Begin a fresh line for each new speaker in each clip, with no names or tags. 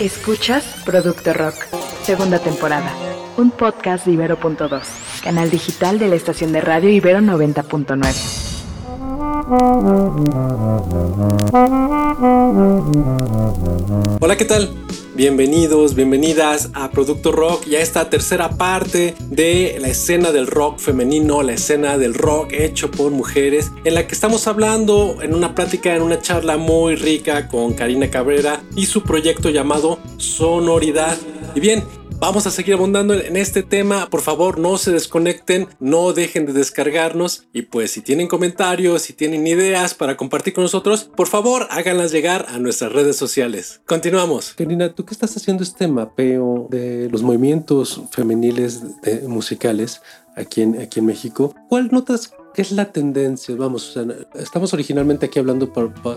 Escuchas Producto Rock, segunda temporada, un podcast de Ibero.2, canal digital de la estación de radio Ibero 90.9.
Hola, ¿qué tal? Bienvenidos, bienvenidas a Producto Rock y a esta tercera parte de la escena del rock femenino, la escena del rock hecho por mujeres, en la que estamos hablando en una plática, en una charla muy rica con Karina Cabrera y su proyecto llamado Sonoridad. Y bien, Vamos a seguir abundando en este tema. Por favor, no se desconecten, no dejen de descargarnos. Y pues si tienen comentarios, si tienen ideas para compartir con nosotros, por favor háganlas llegar a nuestras redes sociales. Continuamos. Karina, ¿tú qué estás haciendo este mapeo de los movimientos femeniles musicales aquí en, aquí en México? ¿Cuál notas ¿Qué es la tendencia? Vamos, estamos originalmente aquí hablando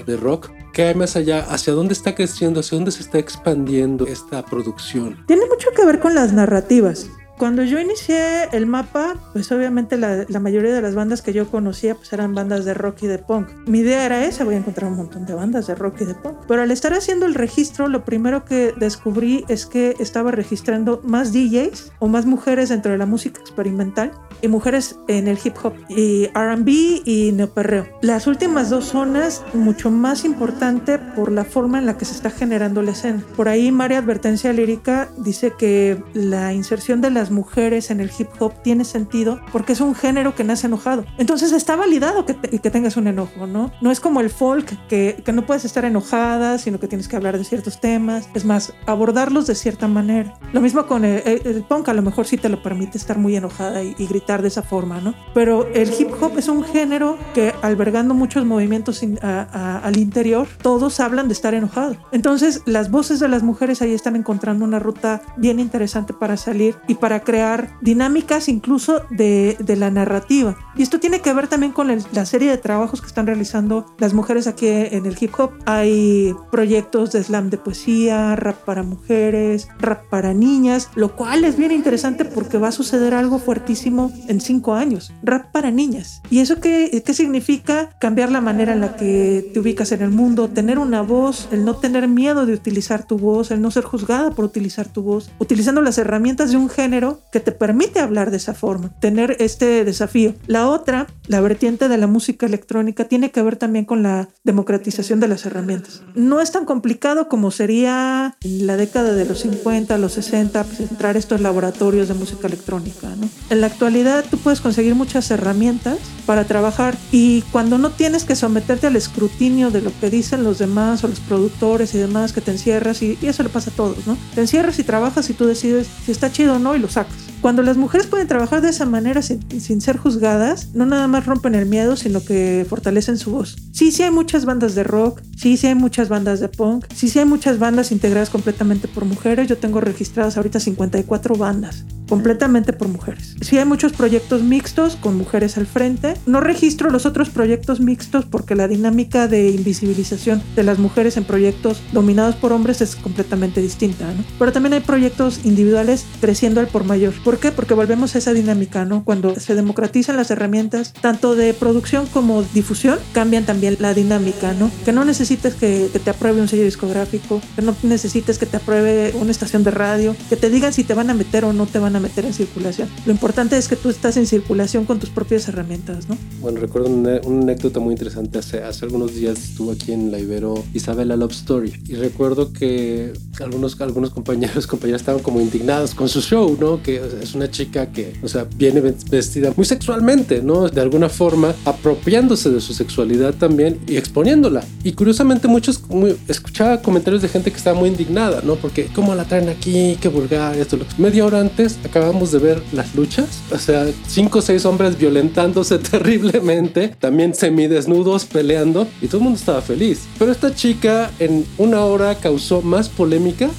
de rock. ¿Qué hay más allá? ¿Hacia dónde está creciendo? ¿Hacia dónde se está expandiendo esta producción?
Tiene mucho que ver con las narrativas. Cuando yo inicié el mapa, pues obviamente la, mayoría de las bandas que yo conocía pues eran bandas de rock y de punk. Mi idea era esa, voy a encontrar un montón de bandas de rock y de punk. Pero al estar haciendo el registro, lo primero que descubrí es que estaba registrando más DJs o más mujeres dentro de la música experimental y mujeres en el hip hop y RB y neoperreo. Las últimas dos zonas mucho más importante por la forma en la que se está generando la escena. Por ahí María Advertencia Lírica dice que la inserción de las mujeres en el hip hop tiene sentido porque es un género que nace enojado. Entonces está validado que, que tengas un enojo, ¿no? No es como el folk que, que, no puedes estar enojada, sino que tienes que hablar de ciertos temas. Es más, abordarlos de cierta manera. Lo mismo con el, punk, a lo mejor sí te lo permite estar muy enojada y, gritar de esa forma, ¿no? Pero el hip hop es un género que albergando muchos movimientos al interior, todos hablan de estar enojado. Entonces las voces de las mujeres ahí están encontrando una ruta bien interesante para salir y para crear dinámicas incluso de, la narrativa. Y esto tiene que ver también con la serie de trabajos que están realizando las mujeres aquí en el hip hop. Hay proyectos de slam de poesía, rap para mujeres, rap para niñas, lo cual es bien interesante porque va a suceder algo fuertísimo en cinco años. Rap para niñas. ¿Y eso qué, qué significa? Cambiar la manera en la que te ubicas en el mundo, tener una voz, el no tener miedo de utilizar tu voz, el no ser juzgada por utilizar tu voz, utilizando las herramientas de un género que te permite hablar de esa forma, tener este desafío. La otra, la vertiente de la música electrónica, tiene que ver también con la democratización de las herramientas. No es tan complicado como sería en la década de los 50, los 60, pues, entrar estos laboratorios de música electrónica. En la actualidad tú puedes conseguir muchas herramientas para trabajar y cuando no tienes que someterte al escrutinio de lo que dicen los demás o los productores y demás, que te encierras y, y eso le pasa a todos, ¿no? Te encierras y trabajas y tú decides si está chido o no y lo sacas. Cuando las mujeres pueden trabajar de esa manera sin, ser juzgadas, no nada más rompen el miedo, sino que fortalecen su voz. Sí, sí hay muchas bandas de rock, sí, sí hay muchas bandas de punk, sí, sí hay muchas bandas integradas completamente por mujeres. Yo tengo registradas ahorita 54 bandas completamente por mujeres. Sí hay muchos proyectos mixtos con mujeres al frente. No registro los otros proyectos mixtos porque la dinámica de invisibilización de las mujeres en proyectos dominados por hombres es completamente distinta, ¿no? Pero también hay proyectos individuales creciendo al por mayor. ¿Por qué? Porque volvemos a esa dinámica, ¿no? Cuando se democratizan las herramientas, tanto de producción como difusión, cambian también la dinámica, ¿no? Que no necesites que, te apruebe un sello discográfico, que no necesites que te apruebe una estación de radio, que te digan si te van a meter o no te van a meter en circulación. Lo importante es que tú estás en circulación con tus propias herramientas, ¿no?
Bueno, recuerdo una, anécdota muy interesante. Hace, hace algunos días estuvo aquí en la Ibero Isabela Love Story y recuerdo que algunos, algunos compañeros, compañeras estaban como indignados con su show, ¿no? Que es una chica que, o sea, viene vestida muy sexualmente, ¿no? De alguna forma, apropiándose de su sexualidad también y exponiéndola. Y curiosamente muchos, escuchaba comentarios de gente que estaba muy indignada, ¿no? Porque, ¿cómo la traen aquí? Qué vulgar, esto. Media hora antes acabamos de ver las luchas, o sea, cinco o seis hombres violentándose terriblemente, también semidesnudos peleando y todo el mundo estaba feliz. Pero esta chica en una hora causó más polémica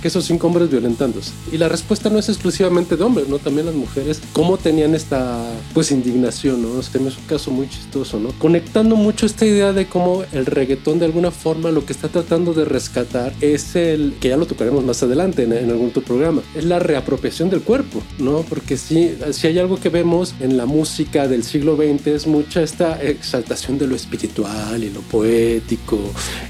que esos cinco hombres violentándose. Y la respuesta no es exclusivamente hombres, ¿no? También las mujeres, cómo tenían esta, pues, indignación, ¿no? Este es un caso muy chistoso, ¿no? Conectando mucho esta idea de cómo el reggaetón de alguna forma lo que está tratando de rescatar es el, que ya lo tocaremos más adelante en, algún otro programa, es la reapropiación del cuerpo, ¿no? Porque si, si hay algo que vemos en la música del siglo XX es mucha esta exaltación de lo espiritual y lo poético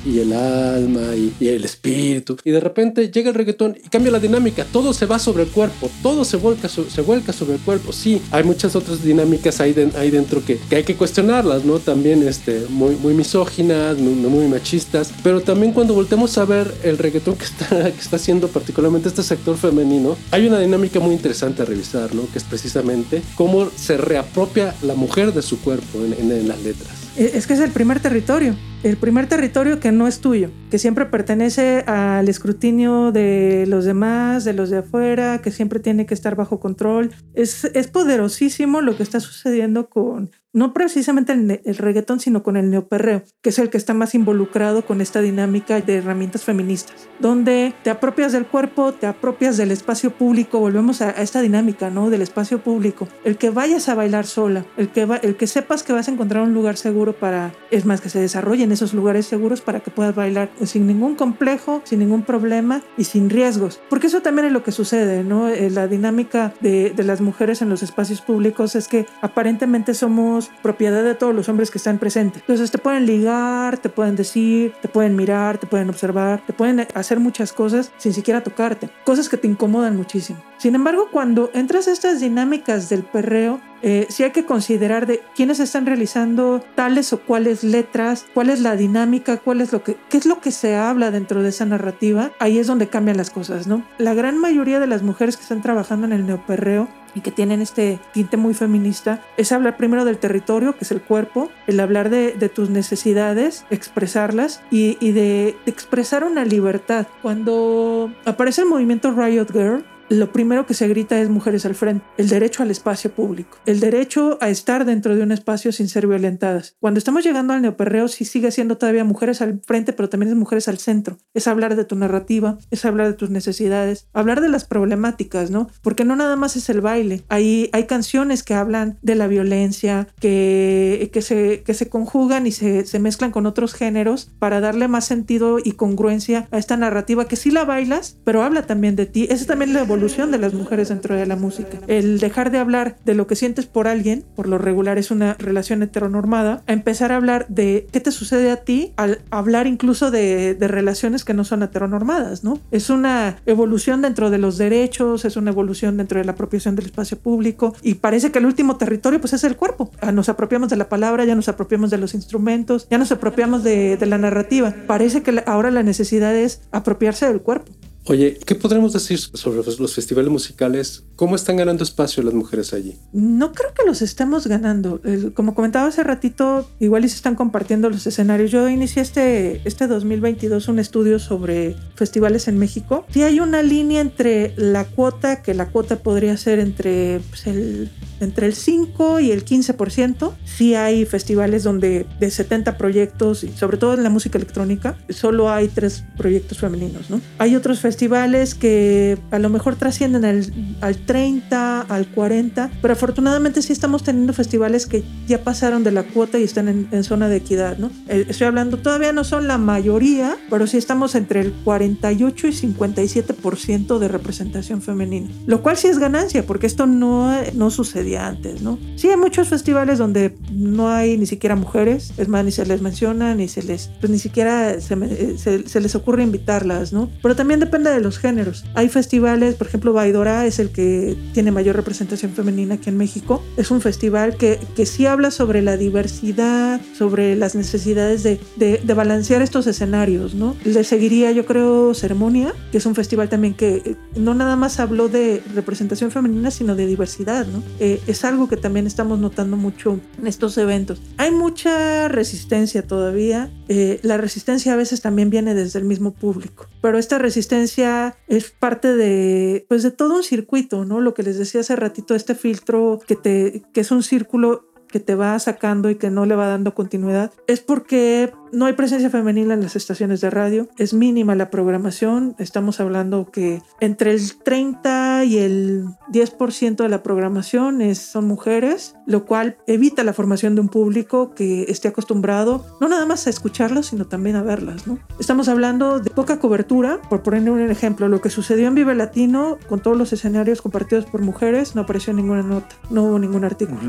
y el alma y, y el espíritu. Y de de repente llega el reggaetón y cambia la dinámica, todo se va sobre el cuerpo, todo se vuelca, se vuelca sobre el cuerpo. Sí, hay muchas otras dinámicas ahí, ahí dentro que, que, hay que cuestionarlas, ¿no? También este, muy, muy misóginas, muy, muy, machistas, pero también cuando voltemos a ver el reggaetón que está, que está haciendo particularmente este sector femenino, hay una dinámica muy interesante a revisar, ¿no? Que es precisamente cómo se reapropia la mujer de su cuerpo en, en las letras.
Es que es el primer territorio el primer territorio que no es tuyo, que siempre pertenece al escrutinio de los demás, de los de afuera, que siempre tiene que estar bajo control. Es, es poderosísimo lo que está sucediendo con, no precisamente el, reggaetón, sino con el neoperreo, que es el que está más involucrado con esta dinámica de herramientas feministas, donde te apropias del cuerpo, te apropias del espacio público, volvemos a, esta dinámica, ¿no? Del espacio público. El que vayas a bailar sola, el que, va, el que sepas que vas a encontrar un lugar seguro para, es más, que se desarrolle esos lugares seguros para que puedas bailar sin ningún complejo, sin ningún problema y sin riesgos. Porque eso también es lo que sucede, ¿no? Eh, la dinámica de, de las mujeres en los espacios públicos es que aparentemente somos propiedad de todos los hombres que están presentes. Entonces te pueden ligar, te pueden decir, te pueden mirar, te pueden observar, te pueden hacer muchas cosas sin siquiera tocarte. Cosas que te incomodan muchísimo. Sin embargo, cuando entras a estas dinámicas del perreo, eh, sí hay que considerar de quiénes están realizando tales o cuáles letras, cuál es la dinámica, cuál es lo que, qué es lo que se habla dentro de esa narrativa. Ahí es donde cambian las cosas, ¿no? La gran mayoría de las mujeres que están trabajando en el neoperreo y que tienen este tinte muy feminista es hablar primero del territorio, que es el cuerpo, el hablar de, tus necesidades, expresarlas y, y de expresar una libertad. Cuando aparece el movimiento Riot Girl, lo primero que se grita es mujeres al frente, el derecho al espacio público, el derecho a estar dentro de un espacio sin ser violentadas. Cuando estamos llegando al neoperreo, sí sigue siendo todavía mujeres al frente, pero también es mujeres al centro. Es hablar de tu narrativa, es hablar de tus necesidades, hablar de las problemáticas, ¿no? Porque no nada más es el baile. Hay, hay canciones que hablan de la violencia, que, que, se, que se conjugan y se, se mezclan con otros géneros para darle más sentido y congruencia a esta narrativa que sí la bailas, pero habla también de ti. Esa también la evolución de las mujeres dentro de la música. El dejar de hablar de lo que sientes por alguien, por lo regular es una relación heteronormada, a empezar a hablar de qué te sucede a ti al hablar incluso de, relaciones que no son heteronormadas, ¿no? Es una evolución dentro de los derechos, es una evolución dentro de la apropiación del espacio público y parece que el último territorio pues es el cuerpo. Ah, nos apropiamos de la palabra, ya nos apropiamos de los instrumentos, ya nos apropiamos de la narrativa. Parece que ahora la necesidad es apropiarse del cuerpo.
Oye, ¿qué podremos decir sobre los festivales musicales? ¿Cómo están ganando espacio las mujeres allí?
No creo que los estemos ganando. Como comentaba hace ratito, igual y se están compartiendo los escenarios. Yo inicié este, este 2022 un estudio sobre festivales en México. Sí hay una línea entre la cuota, que la cuota podría ser entre pues, el entre el 5 y el 15%. Sí hay festivales donde de 70 proyectos, y sobre todo en la música electrónica, solo hay tres proyectos femeninos, ¿no? Hay otros festivales que a lo mejor trascienden al, al 30, al 40, pero afortunadamente sí estamos teniendo festivales que ya pasaron de la cuota y están en, en zona de equidad, ¿no? Eh, estoy hablando, todavía no son la mayoría, pero sí estamos entre el 48 y 57% de representación femenina, lo cual sí es ganancia, porque esto no, no sucedió ¿no? Sí, hay muchos festivales donde no hay ni siquiera mujeres, es más, ni se les menciona, ni se les, pues ni siquiera se, les ocurre invitarlas, ¿no? Pero también depende de los géneros. Hay festivales, por ejemplo, Baidora es el que tiene mayor representación femenina aquí en México. Es un festival que, que sí habla sobre la diversidad, sobre las necesidades de, de, de balancear estos escenarios, ¿no? Le seguiría, yo creo, Ceremonia, que es un festival también que eh, no nada más habló de representación femenina, sino de diversidad, ¿no? Eh, es algo que también estamos notando mucho en estos eventos. Hay mucha resistencia todavía. Eh, la resistencia a veces también viene desde el mismo público, pero esta resistencia es parte de, pues, de todo un circuito, ¿no? Lo que les decía hace ratito, este filtro que, te, que es un círculo que te va sacando y que no le va dando continuidad, es porque no hay presencia femenina en las estaciones de radio, es mínima la programación, estamos hablando que entre el 30 y el 10% de la programación es, son mujeres, lo cual evita la formación de un público que esté acostumbrado no nada más a escucharlas, sino también a verlas. ¿no? Estamos hablando de poca cobertura, por poner un ejemplo, lo que sucedió en Vive Latino con todos los escenarios compartidos por mujeres, no apareció ninguna nota, no hubo ningún artículo.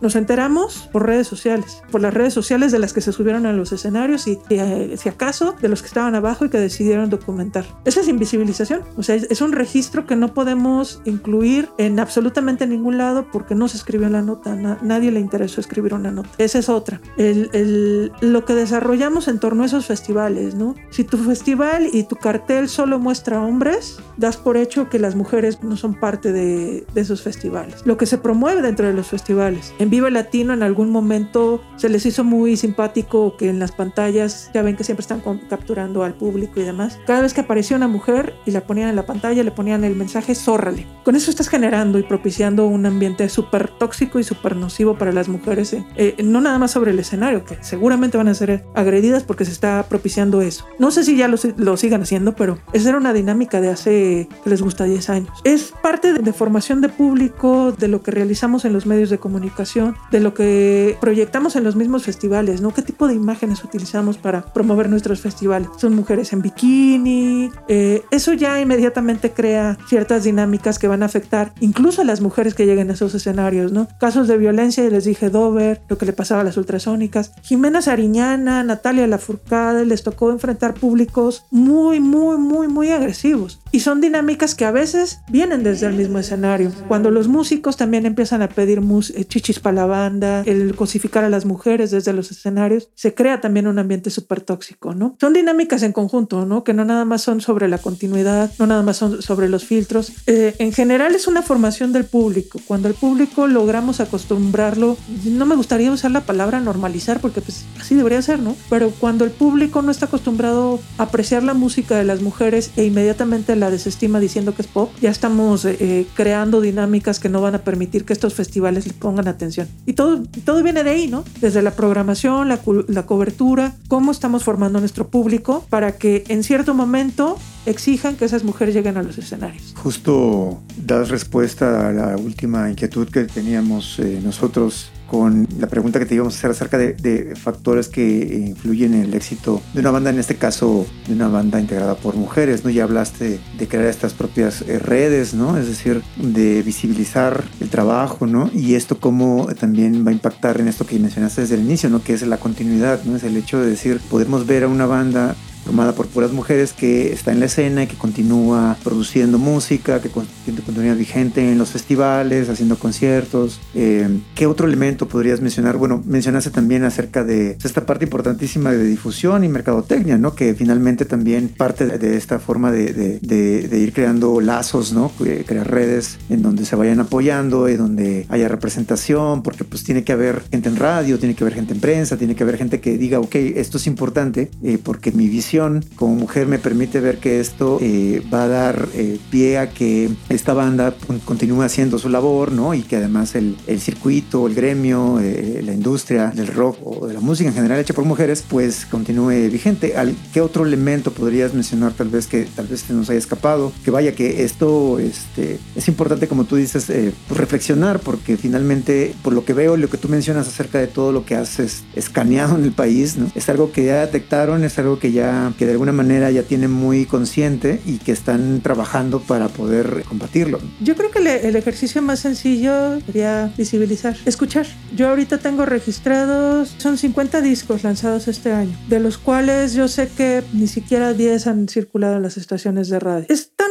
Nos enteramos por redes sociales, por las redes sociales de las que se subieron a los escenarios escenarios y eh, si acaso de los que estaban abajo y que decidieron documentar. Esa es invisibilización, o sea, es, un registro que no podemos incluir en absolutamente ningún lado porque no se escribió en la nota, nadie le interesó escribir una nota. Esa es otra. El, el, lo que desarrollamos en torno a esos festivales, ¿no? Si tu festival y tu cartel solo muestra hombres, das por hecho que las mujeres no son parte de, de esos festivales. Lo que se promueve dentro de los festivales. En Viva Latino en algún momento se les hizo muy simpático que en las pantallas, ya ven que siempre están capturando al público y demás, cada vez que aparecía una mujer y la ponían en la pantalla, le ponían el mensaje zórrale. Con eso estás generando y propiciando un ambiente súper tóxico y súper nocivo para las mujeres, eh, eh, no nada más sobre el escenario, que seguramente van a ser agredidas porque se está propiciando eso. No sé si ya lo, lo sigan haciendo, pero esa era una dinámica de hace, que les gusta, 10 años. Es parte de, de formación de público, de lo que realizamos en los medios de comunicación, de lo que proyectamos en los mismos festivales, ¿no? ¿Qué tipo de imágenes utilizamos para promover nuestros festivales? Son mujeres en bikini, eh, eso ya inmediatamente crea ciertas dinámicas que van a afectar incluso a las mujeres que lleguen a esos escenarios, ¿no? Casos de violencia, y les dije Dover, lo que le pasaba a las ultrasónicas. Jimena Sariñana, Natalia Lafourcade, les tocó enfrentar públicos muy, muy, muy, muy agresivos. Y son dinámicas que a veces vienen desde el mismo escenario. Cuando los músicos también empiezan a pedir eh, chichis para la banda, el cosificar a las mujeres desde los escenarios, se crea también un ambiente súper tóxico, ¿no? Son dinámicas en conjunto, ¿no? Que no nada más son sobre la continuidad, no nada más son sobre los filtros. Eh, en general es una formación del público. Cuando el público logramos acostumbrarlo, no me gustaría usar la palabra normalizar porque pues así debería ser, ¿no? Pero cuando el público no está acostumbrado a apreciar la música de las mujeres e inmediatamente la desestima diciendo que es pop, ya estamos eh, creando dinámicas que no van a permitir que estos festivales le pongan atención. Y todo, todo viene de ahí, ¿no? Desde la programación, la, la cobertura, cómo estamos formando nuestro público para que en cierto momento exijan que esas mujeres lleguen a los escenarios.
Justo das respuesta a la última inquietud que teníamos eh, nosotros con la pregunta que te íbamos a hacer acerca de, factores que influyen en el éxito de una banda, en este caso de una banda integrada por mujeres, ¿no? Ya hablaste de crear estas propias eh, redes, ¿no? Es decir, de visibilizar el trabajo, ¿no? Y esto cómo también va a impactar en esto que mencionaste desde el inicio, ¿no? Que es la continuidad, ¿no? Es el hecho de decir, podemos ver a una banda formada por puras mujeres que está en la escena y que continúa produciendo música, que continúa vigente en los festivales, haciendo conciertos. Eh, ¿Qué otro elemento podrías mencionar? Bueno, mencionaste también acerca de esta parte importantísima de difusión y mercadotecnia, ¿no? Que finalmente también parte de esta forma de, de, ir creando lazos, ¿no? Crear redes en donde se vayan apoyando y donde haya representación, porque pues tiene que haber gente en radio, tiene que haber gente en prensa, tiene que haber gente que diga, ok, esto es importante eh, porque mi visión como mujer me permite ver que esto eh, va a dar eh, pie a que esta banda continúe haciendo su labor, ¿no? Y que además el, el circuito, el gremio, eh, la industria del rock o de la música en general hecha por mujeres, pues continúe vigente. ¿Qué otro elemento podrías mencionar tal vez que tal vez nos haya escapado? Que vaya, que esto este, es importante, como tú dices, pues reflexionar, porque finalmente, por lo que veo, lo que tú mencionas acerca de todo lo que haces escaneado en el país, ¿no? Es algo que ya detectaron, es algo que ya que de alguna manera ya tienen muy consciente y que están trabajando para poder combatirlo.
Yo creo que el ejercicio más sencillo sería visibilizar, escuchar. Yo ahorita tengo registrados, son 50 discos lanzados este año, de los cuales yo sé que ni siquiera 10 han circulado en las estaciones de radio.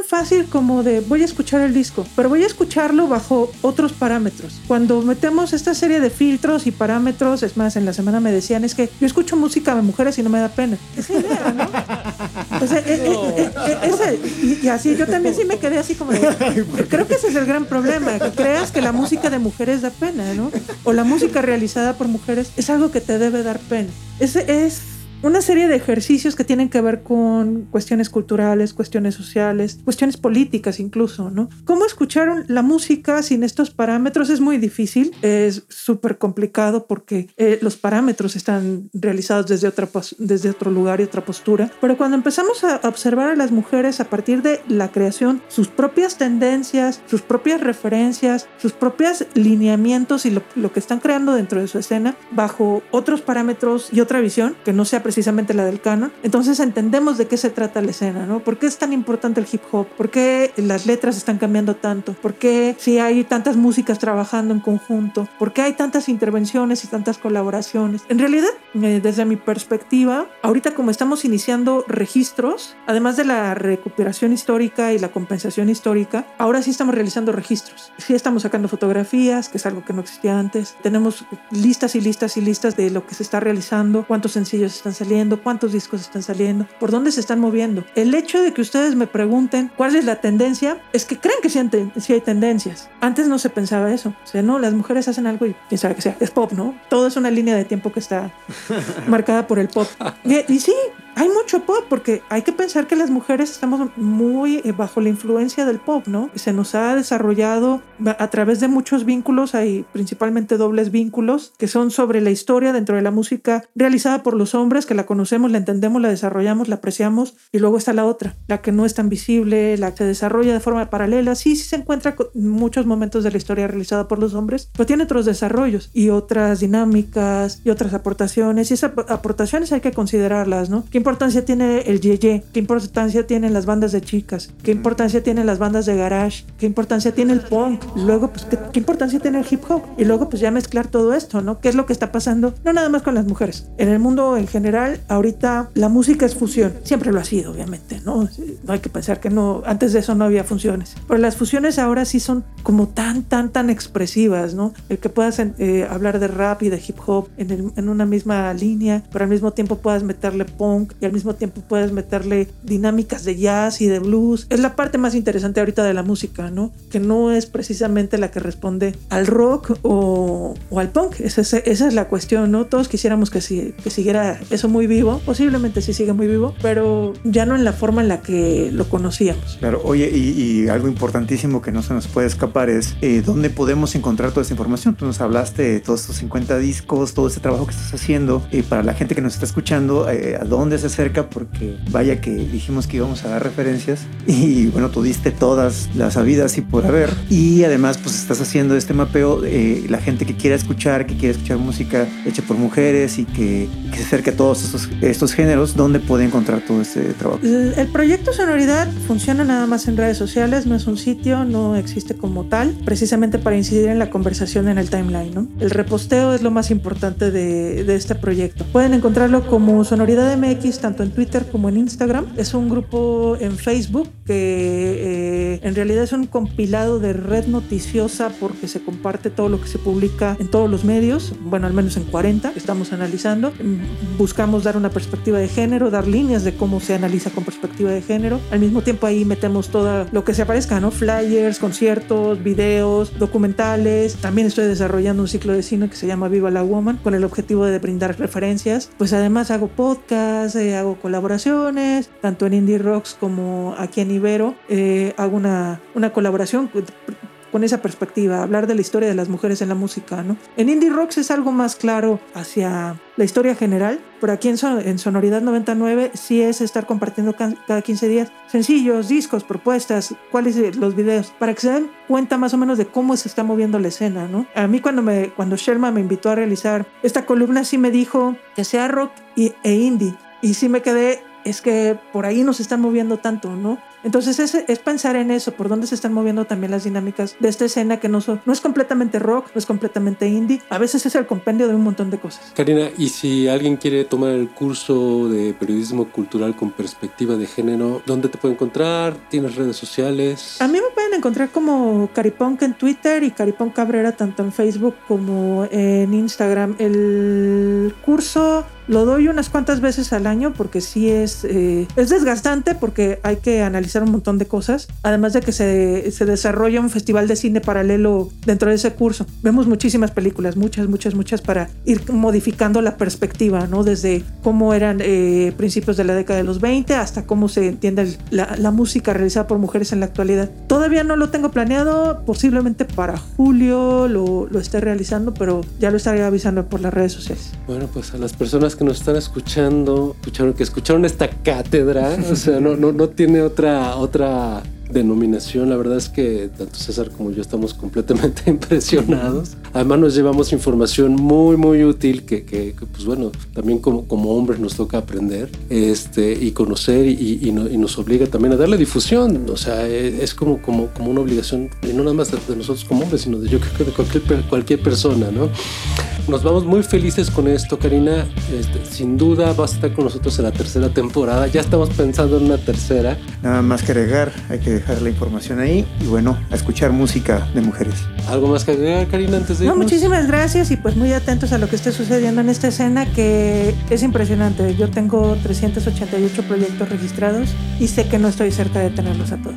Fácil como de voy a escuchar el disco, pero voy a escucharlo bajo otros parámetros. Cuando metemos esta serie de filtros y parámetros, es más, en la semana me decían es que yo escucho música de mujeres y no me da pena. Esa idea, ¿no? y, así yo también sí me quedé así como creo que ese es el gran problema, que creas que la música de mujeres da pena, ¿no? O la música realizada por mujeres es algo que te debe dar pena. Ese es una serie de ejercicios que tienen que ver con cuestiones culturales, cuestiones sociales, cuestiones políticas incluso, ¿no? ¿Cómo escuchar la música sin estos parámetros? Es muy difícil, es súper complicado porque eh, los parámetros están realizados desde, otra, desde otro lugar y otra postura, pero cuando empezamos a observar a las mujeres a partir de la creación, sus propias tendencias, sus propias referencias, sus propios lineamientos y lo, lo que están creando dentro de su escena bajo otros parámetros y otra visión que no sea precisamente la del canon. Entonces entendemos de qué se trata la escena, ¿no? ¿Por qué es tan importante el hip hop? ¿Por qué las letras están cambiando tanto? ¿Por qué si hay tantas músicas trabajando en conjunto? ¿Por qué hay tantas intervenciones y tantas colaboraciones? En realidad, eh, desde mi perspectiva, ahorita como estamos iniciando registros, además de la recuperación histórica y la compensación histórica, ahora sí estamos realizando registros. Sí estamos sacando fotografías, que es algo que no existía antes. Tenemos listas y listas y listas de lo que se está realizando, cuántos sencillos están saliendo, cuántos discos están saliendo, por dónde se están moviendo. El hecho de que ustedes me pregunten cuál es la tendencia es que creen que sí, hay tendencias. Antes no se pensaba eso. O sea, no, las mujeres hacen algo y quién sabe que sea. Es pop, ¿no? Todo es una línea de tiempo que está marcada por el pop. Y, y sí, hay mucho pop porque hay que pensar que las mujeres estamos muy eh, bajo la influencia del pop, ¿no? Se nos ha desarrollado a través de muchos vínculos, hay principalmente dobles vínculos que son sobre la historia dentro de la música realizada por los hombres, que la conocemos, la entendemos, la desarrollamos, la apreciamos y luego está la otra, la que no es tan visible, la que se desarrolla de forma paralela, sí, sí se encuentra con muchos momentos de la historia realizada por los hombres, pero tiene otros desarrollos y otras dinámicas y otras aportaciones y esas aportaciones hay que considerarlas, ¿no? Importancia tiene el Yeye? ¿Qué importancia tienen las bandas de chicas? ¿Qué importancia tienen las bandas de garage? ¿Qué importancia tiene el punk? Luego, pues, ¿qué, ¿qué, importancia tiene el hip hop? Y luego, pues ya mezclar todo esto, ¿no? ¿Qué es lo que está pasando? No nada más con las mujeres. En el mundo en general, ahorita la música es fusión. Siempre lo ha sido, obviamente, ¿no? No hay que pensar que no, antes de eso no había fusiones. Pero las fusiones ahora sí son como tan, tan, tan expresivas, ¿no? El que puedas eh, hablar de rap y de hip hop en, el, en una misma línea, pero al mismo tiempo puedas meterle punk y al mismo tiempo puedes meterle dinámicas de jazz y de blues. Es la parte más interesante ahorita de la música, ¿no? Que no es precisamente la que responde al rock o, o al punk. Esa es, esa es, la cuestión, ¿no? Todos quisiéramos que, si, que siguiera eso muy vivo. Posiblemente sí sigue muy vivo, pero ya no en la forma en la que lo conocíamos.
Claro, oye, y, y algo importantísimo que no se nos puede escapar es eh, dónde podemos encontrar toda esta información. Tú nos hablaste de todos estos 50 discos, todo ese trabajo que estás haciendo. Y para la gente que nos está escuchando, eh, ¿a dónde se acerca? Porque vaya que dijimos que íbamos a dar referencias y bueno, tú diste todas las habidas y por haber. Y además, pues estás haciendo este mapeo. Eh, la gente que quiera escuchar, que quiera escuchar música hecha por mujeres y que, que se acerque a todos estos, estos géneros, ¿dónde puede encontrar todo este trabajo?
El, el proyecto Sonoridad funciona nada más en redes sociales, no es un sitio, no existe como tal, precisamente para incidir en la conversación en el timeline. ¿no? El reposteo es lo más importante de, de este proyecto. Pueden encontrarlo como Sonoridad MX tanto en Twitter como en Instagram. Es un grupo en Facebook que en realidad es un compilado de red noticiosa porque se comparte todo lo que se publica en todos los medios, bueno, al menos en 40 que estamos analizando. Buscamos dar una perspectiva de género, dar líneas de cómo se analiza con perspectiva de género. Al mismo tiempo ahí metemos todo lo que se aparezca, ¿no? Flyers, conciertos, videos, documentales. También estoy desarrollando un ciclo de cine que se llama Viva la Woman con el objetivo de brindar referencias. Pues además hago podcasts, eh, hago colaboraciones, tanto en Indie Rocks como aquí en Ibero. Eh, hago una, una colaboración con esa perspectiva, hablar de la historia de las mujeres en la música, ¿no? En Indie Rocks es algo más claro hacia la historia general, pero aquí en, son, en Sonoridad 99 sí es estar compartiendo cada 15 días sencillos, discos, propuestas, cuáles los videos, para que se den cuenta más o menos de cómo se está moviendo la escena, ¿no? A mí cuando, me, cuando Sherman me invitó a realizar esta columna sí me dijo que sea rock y, e indie, y sí me quedé, es que por ahí nos están moviendo tanto, ¿no? Entonces es, es, pensar en eso, por dónde se están moviendo también las dinámicas de esta escena que no, son, no es completamente rock, no es completamente indie, a veces es el compendio de un montón de cosas.
Karina, y si alguien quiere tomar el curso de periodismo cultural con perspectiva de género, ¿dónde te puede encontrar? ¿Tienes redes sociales?
A mí me pueden encontrar como Caripunk en Twitter y Caripunk Cabrera tanto en Facebook como en Instagram. El curso lo doy unas cuantas veces al año porque sí es, eh, es desgastante porque hay que analizar un montón de cosas, además de que se, se, desarrolla un festival de cine paralelo dentro de ese curso. Vemos muchísimas películas, muchas, muchas, muchas para ir modificando la perspectiva, ¿no? Desde cómo eran eh, principios de la década de los 20 hasta cómo se entiende la, la música realizada por mujeres en la actualidad. Todavía no lo tengo planeado, posiblemente para julio lo, lo esté realizando, pero ya lo estaré avisando por las redes sociales.
Bueno, pues a las personas que nos están escuchando, escucharon que escucharon esta cátedra, o sea, no, no, no tiene otra, otra denominación. La verdad es que tanto César como yo estamos completamente impresionados. Además nos llevamos información muy, muy útil que, que, pues bueno, también como, como hombres nos toca aprender este, y conocer y, y, nos obliga también a darle difusión. O sea, e, es como, como, como una obligación, y no nada más de, nosotros como hombres, sino de yo creo que de cualquier, cualquier persona, ¿no? Nos vamos muy felices con esto, Karina. Este, sin duda vas a estar con nosotros en la tercera temporada. Ya estamos pensando en una tercera.
Nada más que agregar, hay que dejar la información ahí y bueno, a escuchar música de mujeres.
¿Algo más que agregar, Karina, antes de
No, muchísimas gracias y pues muy atentos a lo que esté sucediendo en esta escena que es impresionante. Yo tengo 388 proyectos registrados y sé que no estoy cerca de tenerlos a todos.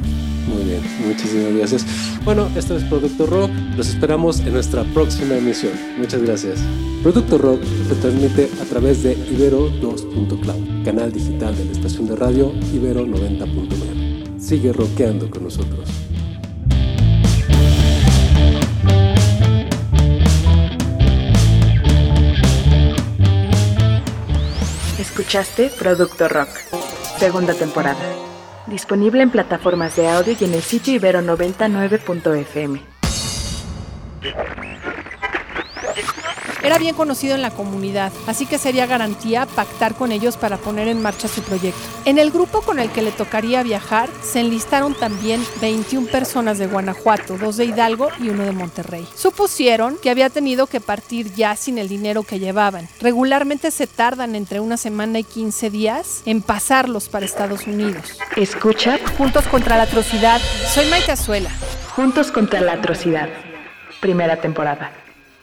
Muy bien, muchísimas gracias. Bueno, esto es Producto Rock. Los esperamos en nuestra próxima emisión. Muchas gracias. Producto Rock se transmite a través de Ibero 2.cloud, canal digital de la estación de radio Ibero 90.9. Sigue rockeando con nosotros.
Escuchaste Producto Rock, segunda temporada. Disponible en plataformas de audio y en el sitio ibero99.fm.
Era bien conocido en la comunidad, así que sería garantía pactar con ellos para poner en marcha su proyecto. En el grupo con el que le tocaría viajar se enlistaron también 21 personas de Guanajuato, dos de Hidalgo y uno de Monterrey. Supusieron que había tenido que partir ya sin el dinero que llevaban. Regularmente se tardan entre una semana y 15 días en pasarlos para Estados Unidos.
Escucha
Juntos contra la atrocidad. Soy Maite Azuela.
Juntos contra la atrocidad. Primera temporada.